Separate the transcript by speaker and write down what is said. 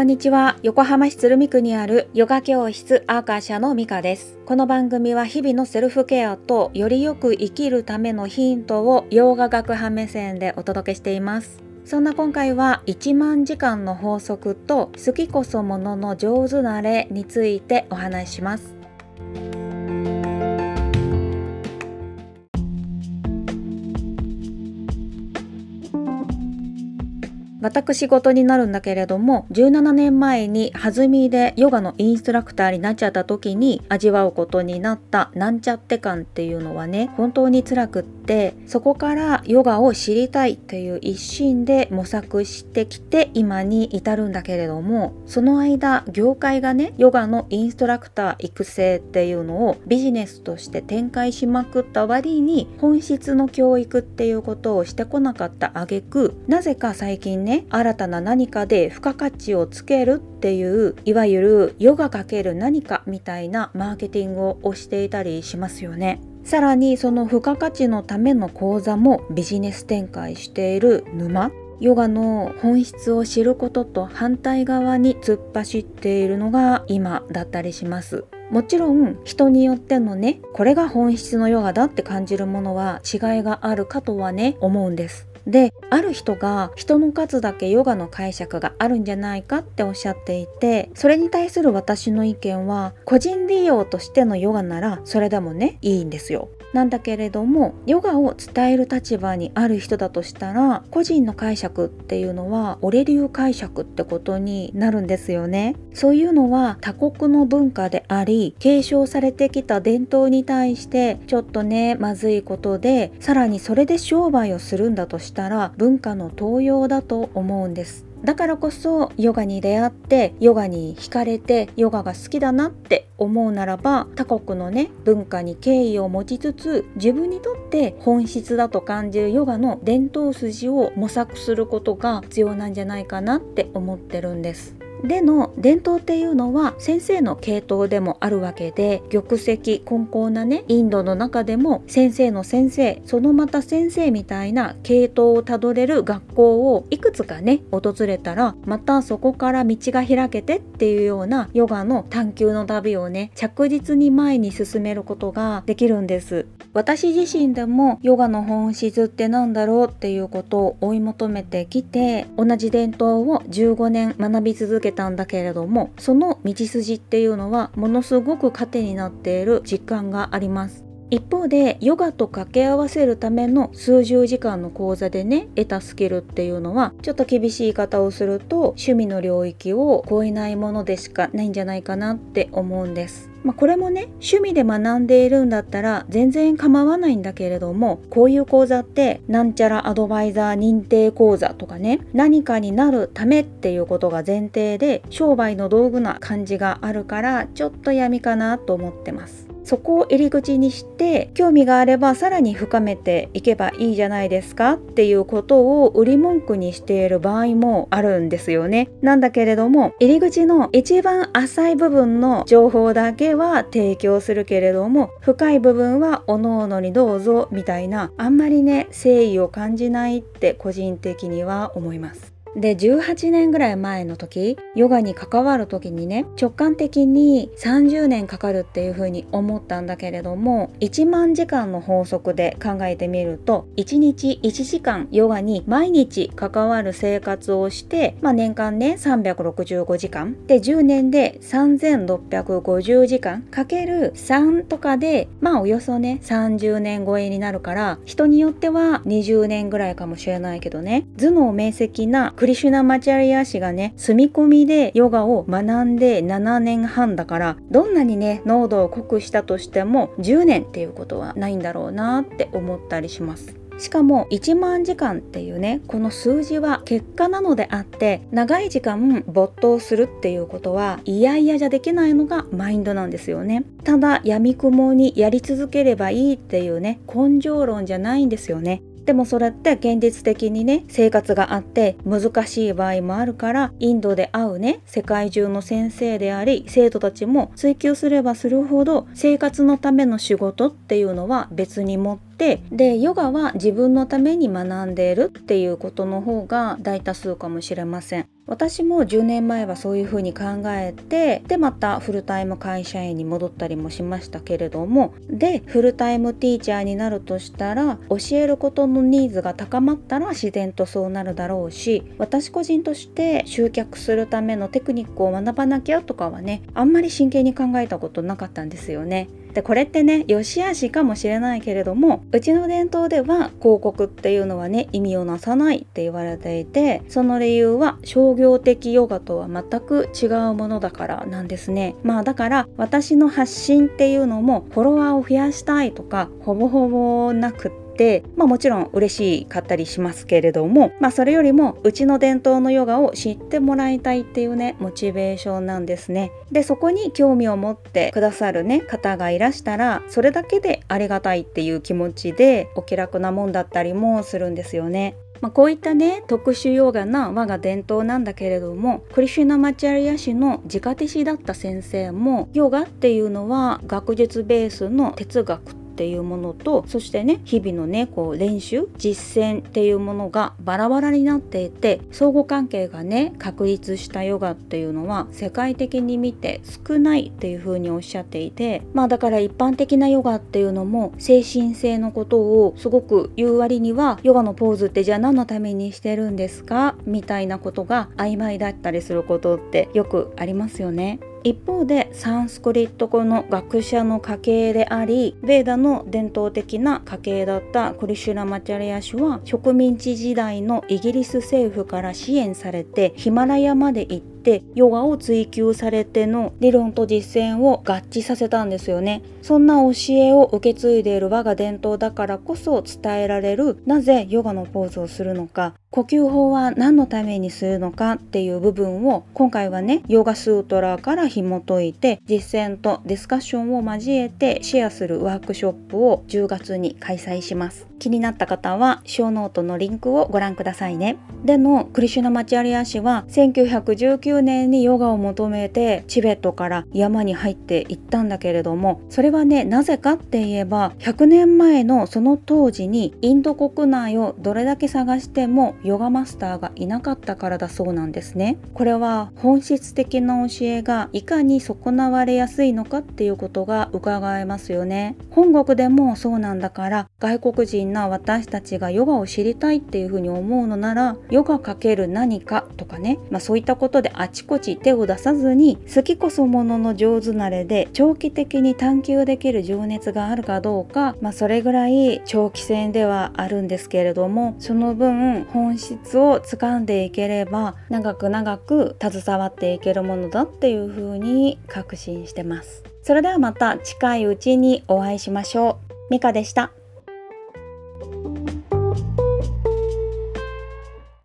Speaker 1: こんにちは。横浜市鶴見区にあるヨガ教室アーカーシャのミカです。この番組は日々のセルフケアとよりよく生きるためのヒントを洋画学派目線でお届けしています。そんな今回は1万時間の法則と好きこそものの上手なれについてお話しします。私事になるんだけれども17年前に弾みでヨガのインストラクターになっちゃった時に味わうことになったなんちゃって感っていうのはね本当に辛くってそこからヨガを知りたいっていう一心で模索してきて今に至るんだけれどもその間業界がねヨガのインストラクター育成っていうのをビジネスとして展開しまくった割に本質の教育っていうことをしてこなかった挙句なぜか最近ねね新たな何かで付加価値をつけるっていういわゆるヨガかける何かみたいなマーケティングをしていたりしますよね。さらにその付加価値のための講座もビジネス展開している沼ヨガの本質を知ることと反対側に突っ走っているのが今だったりします。もちろん人によってのねこれが本質のヨガだって感じるものは違いがあるかとはね思うんですである人が人の数だけヨガの解釈があるんじゃないかっておっしゃっていてそれに対する私の意見は個人利用としてのヨガならそれでもねいいんですよ。なんだけれどもヨガを伝える立場にある人だとしたら個人の解釈っていうのは俺流解釈ってことになるんですよね。そういうのは他国の文化であり継承されてきた伝統に対してちょっとねまずいことでさらにそれで商売をするんだとしたら文化の盗用だと思うんですだからこそヨガに出会ってヨガに惹かれてヨガが好きだなって思うならば他国のね文化に敬意を持ちつつ自分にとって本質だと感じるヨガの伝統筋を模索することが必要なんじゃないかなって思ってるんです。での伝統っていうのは先生の系統でもあるわけで玉石混交なねインドの中でも先生の先生そのまた先生みたいな系統をたどれる学校をいくつかね訪れたらまたそこから道が開けてっていうようなヨガの探求の旅をね着実に前に進めることができるんです。私自身でもヨガの本質って何だろうっていうことを追い求めてきて同じ伝統を15年学び続けけたんだけれどもその道筋っていうのはものすごく糧になっている実感があります。一方でヨガと掛け合わせるための数十時間の講座でね得たスキルっていうのはちょっと厳しい言い方をすると趣味の領域を超えないものでしかないんじゃないかなって思うんですまあ、これもね趣味で学んでいるんだったら全然構わないんだけれどもこういう講座ってなんちゃらアドバイザー認定講座とかね何かになるためっていうことが前提で商売の道具な感じがあるからちょっと闇かなと思ってます。そこを入り口にして興味があればさらに深めていけばいいじゃないですかっていうことを売り文句にしている場合もあるんですよね。なんだけれども入り口の一番浅い部分の情報だけは提供するけれども深い部分はおのおのにどうぞみたいなあんまりね誠意を感じないって個人的には思います。で18年ぐらい前の時ヨガに関わる時にね直感的に30年かかるっていう風に思ったんだけれども1万時間の法則で考えてみると1日1時間ヨガに毎日関わる生活をして、まあ、年間ね365時間。で10年で3650時間。かける3とかでまあおよそね30年超えになるから人によっては20年ぐらいかもしれないけどね。頭脳明晰なクリシュナ・マチャリア氏がね住み込みでヨガを学んで7年半だからどんなにね濃度を濃くしたとしても10年っていうことはないんだろうなって思ったりします。しかも1万時間っていうねこの数字は結果なのであって長い時間没頭するっていうことはいやいやじゃできないのがマインドなんですよねただ闇雲にやり続ければいいっていうね根性論じゃないんですよねでもそれって現実的にね生活があって難しい場合もあるからインドで会うね世界中の先生であり生徒たちも追求すればするほど生活のための仕事っていうのは別に持ってでヨガは自分のために学んでいるっていうことの方が大多数かもしれません。私も10年前はそういうふうに考えてでまたフルタイム会社員に戻ったりもしましたけれどもでフルタイムティーチャーになるとしたら教えることのニーズが高まったら自然とそうなるだろうし私個人として集客するためのテクニックを学ばなきゃとかはねあんまり真剣に考えたことなかったんですよね。でこれってね良し悪しかもしれないけれどもうちの伝統では広告っていうのはね意味をなさないって言われていてその理由は商業的ヨガとは全く違うものだからなんですね。まあだから私の発信っていうのもフォロワーを増やしたいとかほぼほぼなくってて、まあ、もちろん嬉しかったりしますけれども、まあ、それよりもうちの伝統のヨガを知ってもらいたいっていうねモチベーションなんですね。でそこに興味を持ってくださるね方がいらしたらそれだけでありがたいっていう気持ちでお気楽なもんだったりもするんですよね。まあ、こういったね特殊ヨガな我が伝統なんだけれどもクリシュナ・マチャリア氏の直弟子だった先生もヨガっていうのは学術ベースの哲学っていうものとそしてね日々のねこう練習実践っていうものがバラバラになっていて相互関係がね確立したヨガっていうのは世界的に見て少ないっていうふうにおっしゃっていてまあだから一般的なヨガっていうのも精神性のことをすごく言う割にはヨガのポーズってじゃあ何のためにしてるんですか？みたいなことが曖昧だったりすることってよくありますよね。一方でサンスクリット語の学者の家系でありベーダの伝統的な家系だったクリシュラ・マチャリア氏は植民地時代のイギリス政府から支援されてヒマラヤまで行ってヨガを追求されての理論と実践を合致させたんですよね。そんな教えを受け継いでいる我が伝統だからこそ伝えられるなぜヨガのポーズをするのか。呼吸法は何のためにするのかっていう部分を今回はねヨガスートラから紐解いて実践とディスカッションを交えてシェアするワークショップを10月に開催します。気になった方はショーノートのリンクをご覧くださいね。でのクリシュナ・マチャリア氏は1919年にヨガを求めてチベットから山に入っていったんだけれどもそれはねなぜかって言えば100年前のその当時にインド国内をどれだけ探してもヨガマスターがいなかったからだそうなんですね。これは本質的な教えがいかに損なわれやすいのかっていうことが伺えますよね。本国でもそうなんだから外国人な私たちがヨガを知りたいっていうふうに思うのならヨガかける何かとかね、まあ、そういったことであちこち手を出さずに好きこそものの上手なれで長期的に探求できる情熱があるかどうか、まあ、それぐらい長期戦ではあるんですけれどもその分本質を掴んでいければ長く長く携わっていけるものだっていうふうに確信してます。それではまた近いうちにお会いしましょう。ミカでした。